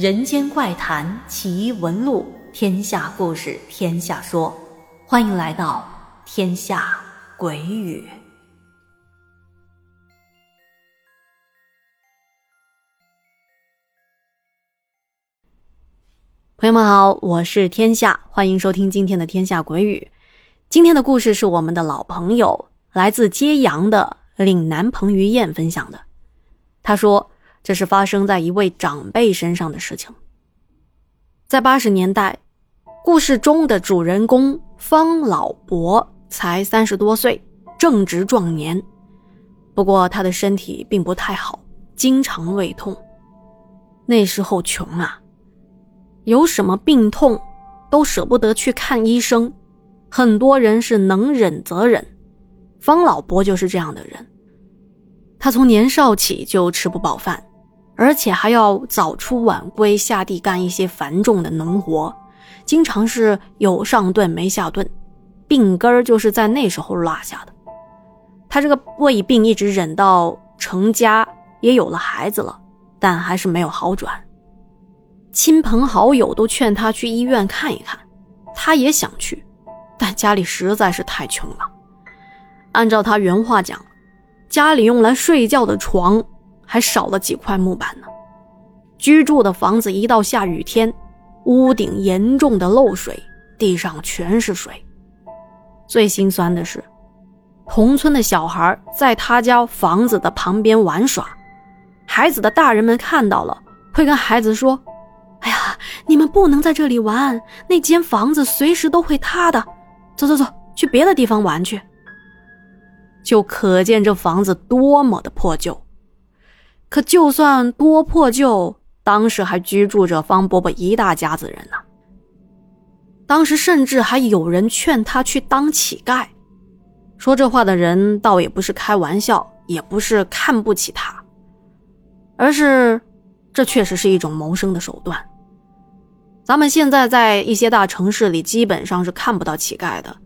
人间怪谈奇闻录，天下故事天下说，欢迎来到天下鬼语。朋友们好，我是天下，欢迎收听今天的天下鬼语。今天的故事是我们的老朋友，来自揭阳的岭南彭于晏分享的。他说。这是发生在一位长辈身上的事情。在八十年代，故事中的主人公方老伯才三十多岁，正值壮年。不过他的身体并不太好，经常胃痛。那时候穷啊，有什么病痛都舍不得去看医生，很多人是能忍则忍。方老伯就是这样的人。他从年少起就吃不饱饭。而且还要早出晚归，下地干一些繁重的农活，经常是有上顿没下顿，病根儿就是在那时候落下的。他这个胃病一直忍到成家，也有了孩子了，但还是没有好转。亲朋好友都劝他去医院看一看，他也想去，但家里实在是太穷了。按照他原话讲，家里用来睡觉的床。还少了几块木板呢。居住的房子一到下雨天，屋顶严重的漏水，地上全是水。最心酸的是，同村的小孩在他家房子的旁边玩耍，孩子的大人们看到了，会跟孩子说：“哎呀，你们不能在这里玩，那间房子随时都会塌的。走走走，去别的地方玩去。”就可见这房子多么的破旧。可就算多破旧，当时还居住着方伯伯一大家子人呢。当时甚至还有人劝他去当乞丐，说这话的人倒也不是开玩笑，也不是看不起他，而是这确实是一种谋生的手段。咱们现在在一些大城市里基本上是看不到乞丐的，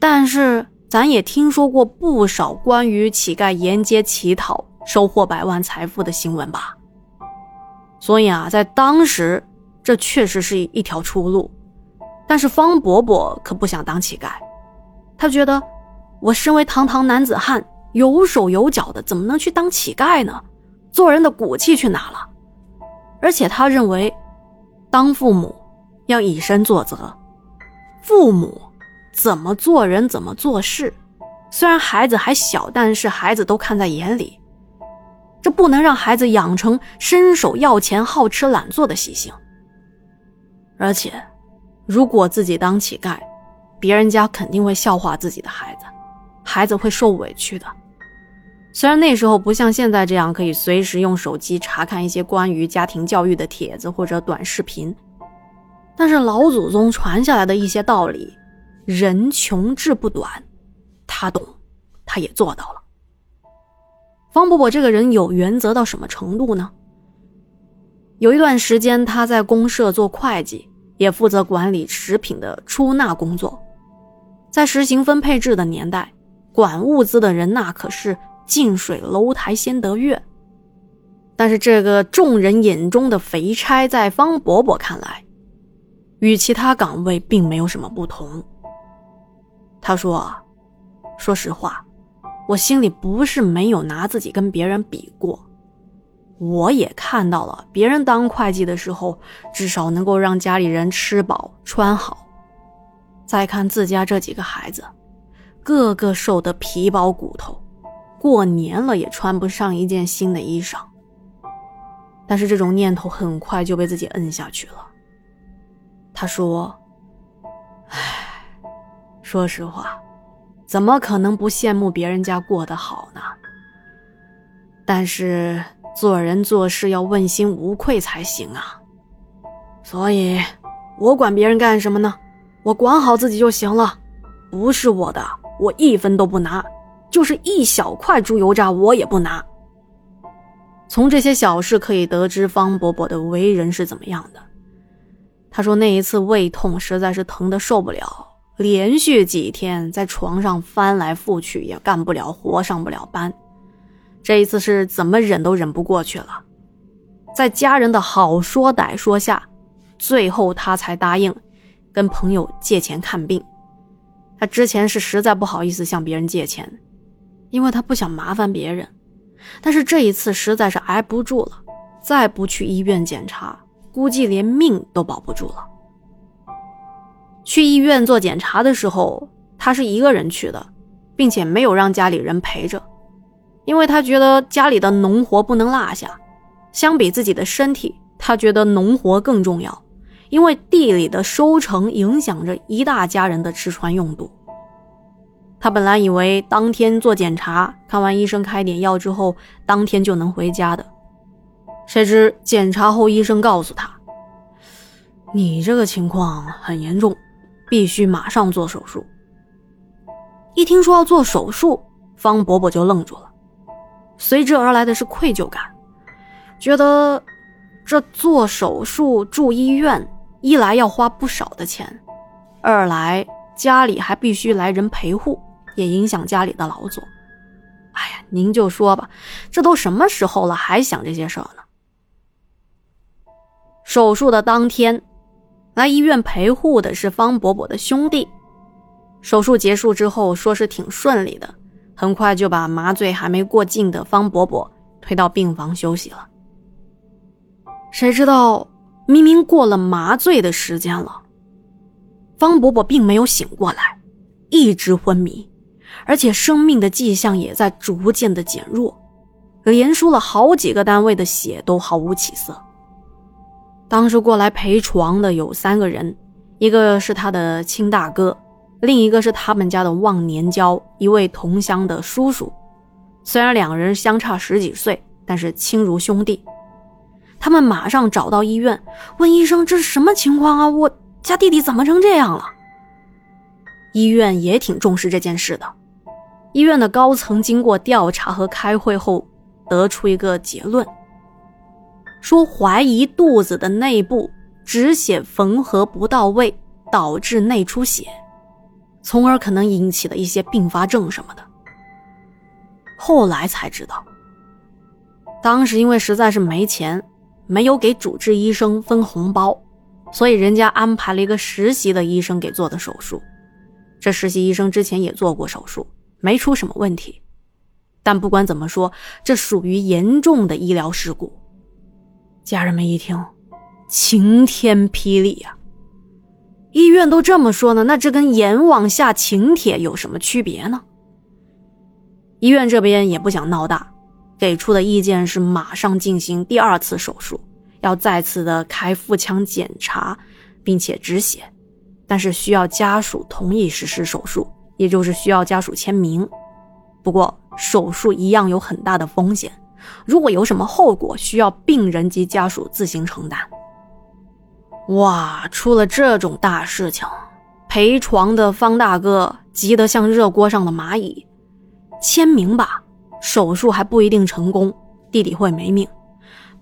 但是咱也听说过不少关于乞丐沿街乞讨。收获百万财富的新闻吧。所以啊，在当时，这确实是一条出路。但是方伯伯可不想当乞丐，他觉得我身为堂堂男子汉，有手有脚的，怎么能去当乞丐呢？做人的骨气去哪了？而且他认为，当父母要以身作则，父母怎么做人，怎么做事。虽然孩子还小，但是孩子都看在眼里。这不能让孩子养成伸手要钱、好吃懒做的习性。而且，如果自己当乞丐，别人家肯定会笑话自己的孩子，孩子会受委屈的。虽然那时候不像现在这样可以随时用手机查看一些关于家庭教育的帖子或者短视频，但是老祖宗传下来的一些道理，人穷志不短，他懂，他也做到了。方伯伯这个人有原则到什么程度呢？有一段时间，他在公社做会计，也负责管理食品的出纳工作。在实行分配制的年代，管物资的人那可是近水楼台先得月。但是这个众人眼中的肥差，在方伯伯看来，与其他岗位并没有什么不同。他说：“说实话。”我心里不是没有拿自己跟别人比过，我也看到了别人当会计的时候，至少能够让家里人吃饱穿好。再看自家这几个孩子，个个瘦得皮包骨头，过年了也穿不上一件新的衣裳。但是这种念头很快就被自己摁下去了。他说：“唉，说实话。”怎么可能不羡慕别人家过得好呢？但是做人做事要问心无愧才行啊。所以，我管别人干什么呢？我管好自己就行了。不是我的，我一分都不拿，就是一小块猪油渣我也不拿。从这些小事可以得知方伯伯的为人是怎么样的。他说那一次胃痛实在是疼得受不了。连续几天在床上翻来覆去，也干不了活，上不了班。这一次是怎么忍都忍不过去了。在家人的好说歹说下，最后他才答应跟朋友借钱看病。他之前是实在不好意思向别人借钱，因为他不想麻烦别人。但是这一次实在是挨不住了，再不去医院检查，估计连命都保不住了。去医院做检查的时候，他是一个人去的，并且没有让家里人陪着，因为他觉得家里的农活不能落下。相比自己的身体，他觉得农活更重要，因为地里的收成影响着一大家人的吃穿用度。他本来以为当天做检查，看完医生开点药之后，当天就能回家的，谁知检查后医生告诉他：“你这个情况很严重。”必须马上做手术。一听说要做手术，方伯伯就愣住了，随之而来的是愧疚感，觉得这做手术住医院，一来要花不少的钱，二来家里还必须来人陪护，也影响家里的劳作。哎呀，您就说吧，这都什么时候了，还想这些事儿呢？手术的当天。来医院陪护的是方伯伯的兄弟。手术结束之后，说是挺顺利的，很快就把麻醉还没过劲的方伯伯推到病房休息了。谁知道，明明过了麻醉的时间了，方伯伯并没有醒过来，一直昏迷，而且生命的迹象也在逐渐的减弱，连输了好几个单位的血都毫无起色。当时过来陪床的有三个人，一个是他的亲大哥，另一个是他们家的忘年交，一位同乡的叔叔。虽然两人相差十几岁，但是亲如兄弟。他们马上找到医院，问医生：“这是什么情况啊？我家弟弟怎么成这样了？”医院也挺重视这件事的。医院的高层经过调查和开会后，得出一个结论。说怀疑肚子的内部止血缝合不到位，导致内出血，从而可能引起的一些并发症什么的。后来才知道，当时因为实在是没钱，没有给主治医生分红包，所以人家安排了一个实习的医生给做的手术。这实习医生之前也做过手术，没出什么问题。但不管怎么说，这属于严重的医疗事故。家人们一听，晴天霹雳呀！医院都这么说呢，那这跟阎王下请帖有什么区别呢？医院这边也不想闹大，给出的意见是马上进行第二次手术，要再次的开腹腔检查，并且止血，但是需要家属同意实施手术，也就是需要家属签名。不过手术一样有很大的风险。如果有什么后果，需要病人及家属自行承担。哇，出了这种大事情，陪床的方大哥急得像热锅上的蚂蚁。签名吧，手术还不一定成功，弟弟会没命；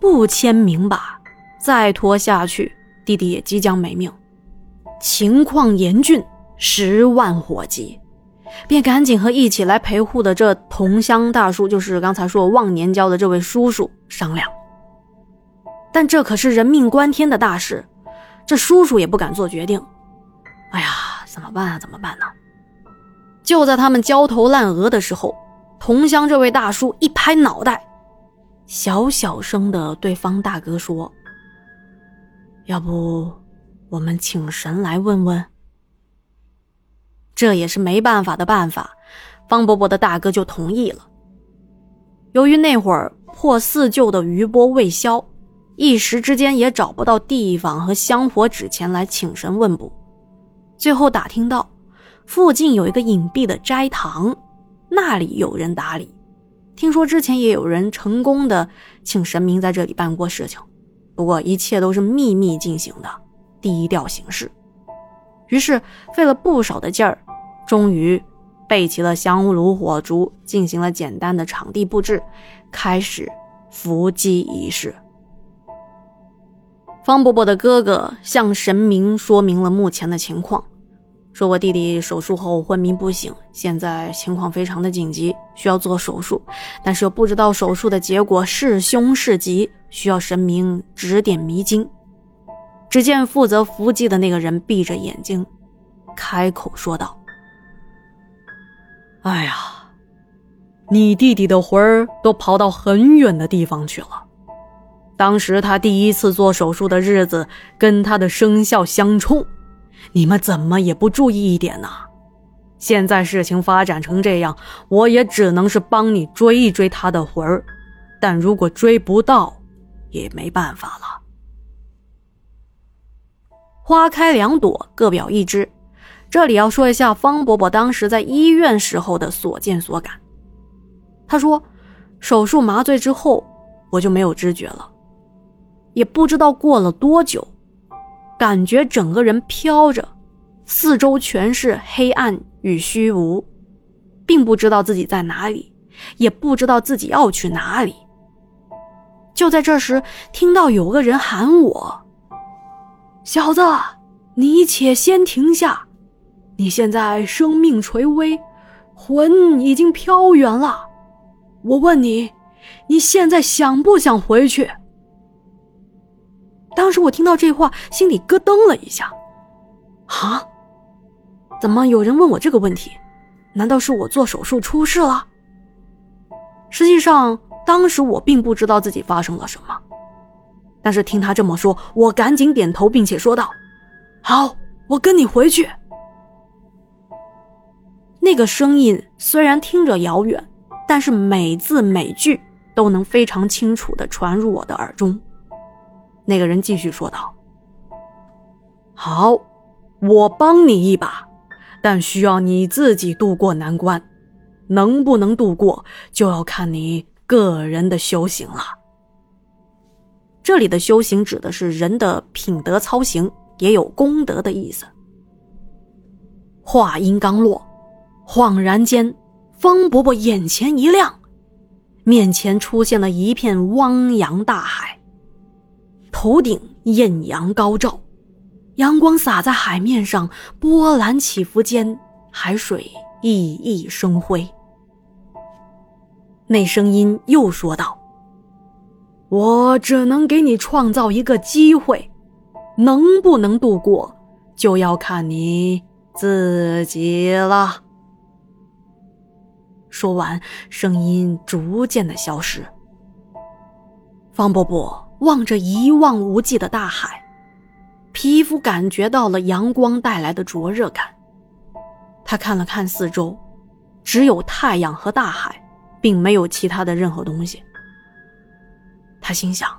不签名吧，再拖下去，弟弟也即将没命。情况严峻，十万火急。便赶紧和一起来陪护的这同乡大叔，就是刚才说忘年交的这位叔叔商量。但这可是人命关天的大事，这叔叔也不敢做决定。哎呀，怎么办啊？怎么办呢？就在他们焦头烂额的时候，同乡这位大叔一拍脑袋，小小声的对方大哥说：“要不，我们请神来问问。”这也是没办法的办法，方伯伯的大哥就同意了。由于那会儿破四旧的余波未消，一时之间也找不到地方和香火纸钱来请神问卜。最后打听到，附近有一个隐蔽的斋堂，那里有人打理。听说之前也有人成功的请神明在这里办过事情，不过一切都是秘密进行的，低调行事。于是费了不少的劲儿。终于备齐了香炉火烛，进行了简单的场地布置，开始伏击仪式。方伯伯的哥哥向神明说明了目前的情况，说我弟弟手术后昏迷不醒，现在情况非常的紧急，需要做手术，但是又不知道手术的结果是凶是吉，需要神明指点迷津。只见负责伏击的那个人闭着眼睛，开口说道：“哎呀，你弟弟的魂儿都跑到很远的地方去了。当时他第一次做手术的日子跟他的生肖相冲，你们怎么也不注意一点呢？现在事情发展成这样，我也只能是帮你追一追他的魂儿，但如果追不到，也没办法了。”花开两朵，各表一枝。这里要说一下方伯伯当时在医院时候的所见所感。他说，手术麻醉之后，我就没有知觉了，也不知道过了多久，感觉整个人飘着，四周全是黑暗与虚无，并不知道自己在哪里，也不知道自己要去哪里。就在这时，听到有个人喊我。小子，你且先停下！你现在生命垂危，魂已经飘远了。我问你，你现在想不想回去？当时我听到这话，心里咯噔了一下。啊？怎么有人问我这个问题？难道是我做手术出事了？实际上，当时我并不知道自己发生了什么。但是听他这么说，我赶紧点头，并且说道：“好，我跟你回去。”那个声音虽然听着遥远，但是每字每句都能非常清楚的传入我的耳中。那个人继续说道：“好，我帮你一把，但需要你自己渡过难关，能不能渡过，就要看你个人的修行了。”这里的修行指的是人的品德操行，也有功德的意思。话音刚落，恍然间，方伯伯眼前一亮，面前出现了一片汪洋大海，头顶艳阳高照，阳光洒在海面上，波澜起伏间，海水熠熠生辉。那声音又说道。我只能给你创造一个机会，能不能度过，就要看你自己了。说完，声音逐渐的消失。方伯伯望着一望无际的大海，皮肤感觉到了阳光带来的灼热感。他看了看四周，只有太阳和大海，并没有其他的任何东西。他心想：“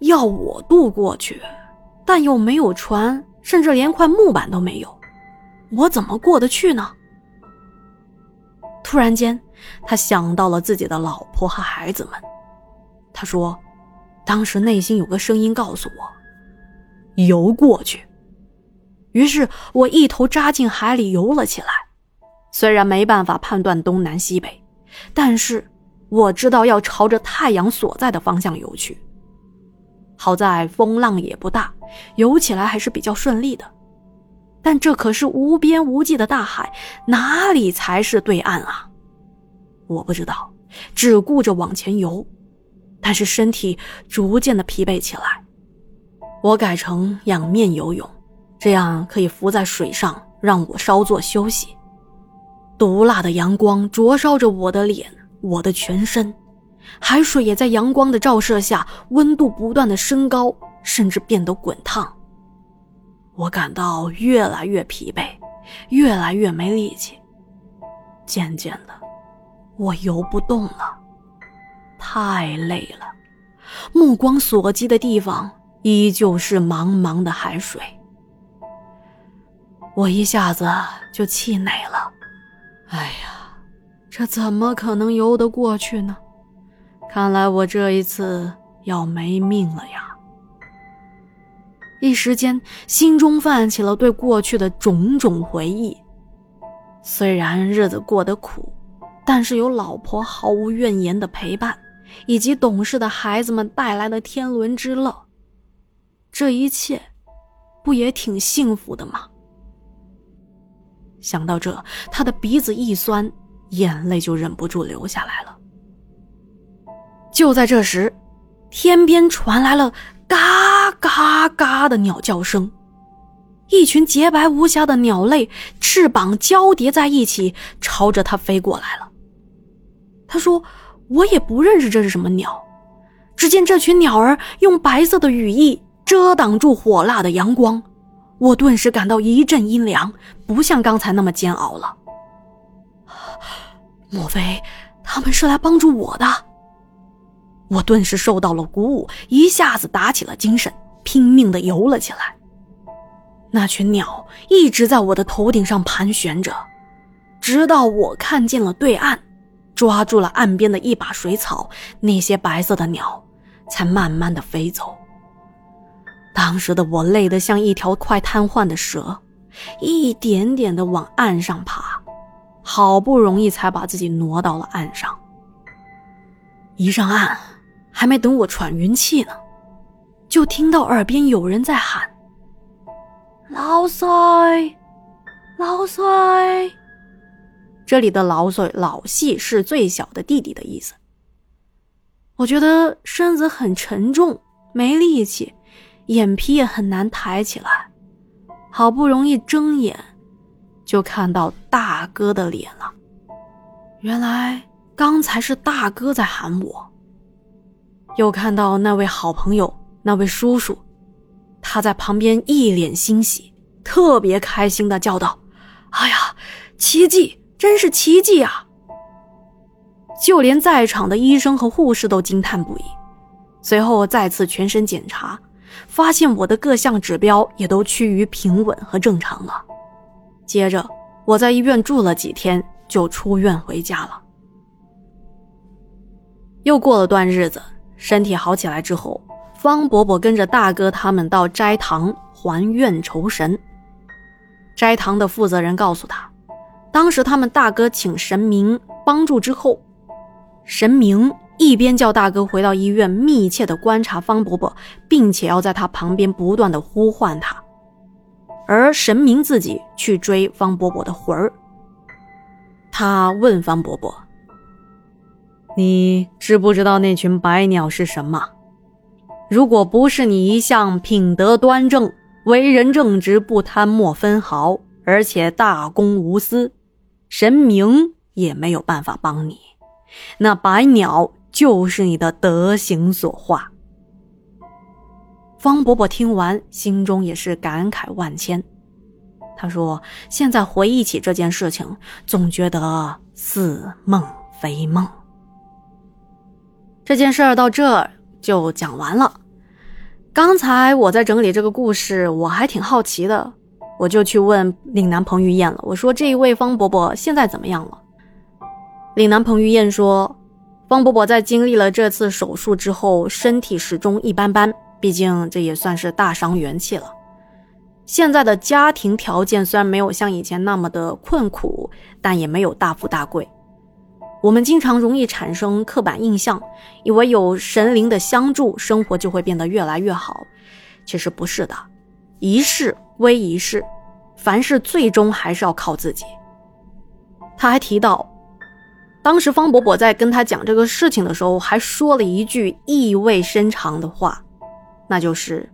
要我渡过去，但又没有船，甚至连块木板都没有，我怎么过得去呢？”突然间，他想到了自己的老婆和孩子们。他说：“当时内心有个声音告诉我，游过去。”于是我一头扎进海里游了起来。虽然没办法判断东南西北，但是。我知道要朝着太阳所在的方向游去。好在风浪也不大，游起来还是比较顺利的。但这可是无边无际的大海，哪里才是对岸啊？我不知道，只顾着往前游，但是身体逐渐的疲惫起来。我改成仰面游泳，这样可以浮在水上，让我稍作休息。毒辣的阳光灼烧着我的脸。我的全身，海水也在阳光的照射下，温度不断的升高，甚至变得滚烫。我感到越来越疲惫，越来越没力气。渐渐的，我游不动了，太累了。目光所及的地方依旧是茫茫的海水。我一下子就气馁了。哎呀！这怎么可能游得过去呢？看来我这一次要没命了呀！一时间，心中泛起了对过去的种种回忆。虽然日子过得苦，但是有老婆毫无怨言的陪伴，以及懂事的孩子们带来的天伦之乐，这一切不也挺幸福的吗？想到这，他的鼻子一酸。眼泪就忍不住流下来了。就在这时，天边传来了嘎嘎嘎的鸟叫声，一群洁白无瑕的鸟类翅膀交叠在一起，朝着他飞过来了。他说：“我也不认识这是什么鸟。”只见这群鸟儿用白色的羽翼遮挡住火辣的阳光，我顿时感到一阵阴凉，不像刚才那么煎熬了。莫非他们是来帮助我的？我顿时受到了鼓舞，一下子打起了精神，拼命的游了起来。那群鸟一直在我的头顶上盘旋着，直到我看见了对岸。抓住了岸边的一把水草，那些白色的鸟才慢慢的飞走。当时的我累得像一条快瘫痪的蛇，一点点的往岸上爬，好不容易才把自己挪到了岸上。一上岸，还没等我喘匀气呢，就听到耳边有人在喊：“老帅，老帅。”这里的老岁老细是最小的弟弟的意思。我觉得身子很沉重，没力气，眼皮也很难抬起来。好不容易睁眼，就看到大哥的脸了。原来刚才是大哥在喊我。又看到那位好朋友，那位叔叔，他在旁边一脸欣喜，特别开心的叫道：“哎呀，奇迹！”真是奇迹啊！就连在场的医生和护士都惊叹不已。随后再次全身检查，发现我的各项指标也都趋于平稳和正常了。接着我在医院住了几天，就出院回家了。又过了段日子，身体好起来之后，方伯伯跟着大哥他们到斋堂还愿酬神。斋堂的负责人告诉他。当时他们大哥请神明帮助之后，神明一边叫大哥回到医院密切的观察方伯伯，并且要在他旁边不断的呼唤他，而神明自己去追方伯伯的魂儿。他问方伯伯：“你知不知道那群白鸟是什么？如果不是你一向品德端正、为人正直、不贪墨分毫，而且大公无私。”神明也没有办法帮你，那白鸟就是你的德行所化。方伯伯听完，心中也是感慨万千。他说：“现在回忆起这件事情，总觉得似梦非梦。”这件事儿到这儿就讲完了。刚才我在整理这个故事，我还挺好奇的。我就去问岭南彭于晏了。我说：“这一位方伯伯现在怎么样了？”岭南彭于晏说：“方伯伯在经历了这次手术之后，身体始终一般般，毕竟这也算是大伤元气了。现在的家庭条件虽然没有像以前那么的困苦，但也没有大富大贵。我们经常容易产生刻板印象，以为有神灵的相助，生活就会变得越来越好。其实不是的，一世。”微一事，凡事最终还是要靠自己。他还提到，当时方伯伯在跟他讲这个事情的时候，还说了一句意味深长的话，那就是：“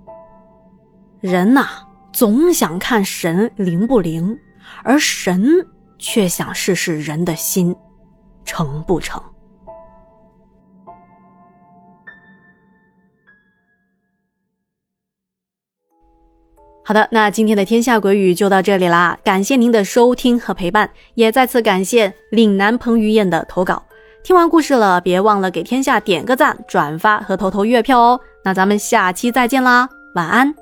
人呐，总想看神灵不灵，而神却想试试人的心，成不成。”好的，那今天的天下鬼语就到这里啦，感谢您的收听和陪伴，也再次感谢岭南彭于晏的投稿。听完故事了，别忘了给天下点个赞、转发和投投月票哦。那咱们下期再见啦，晚安。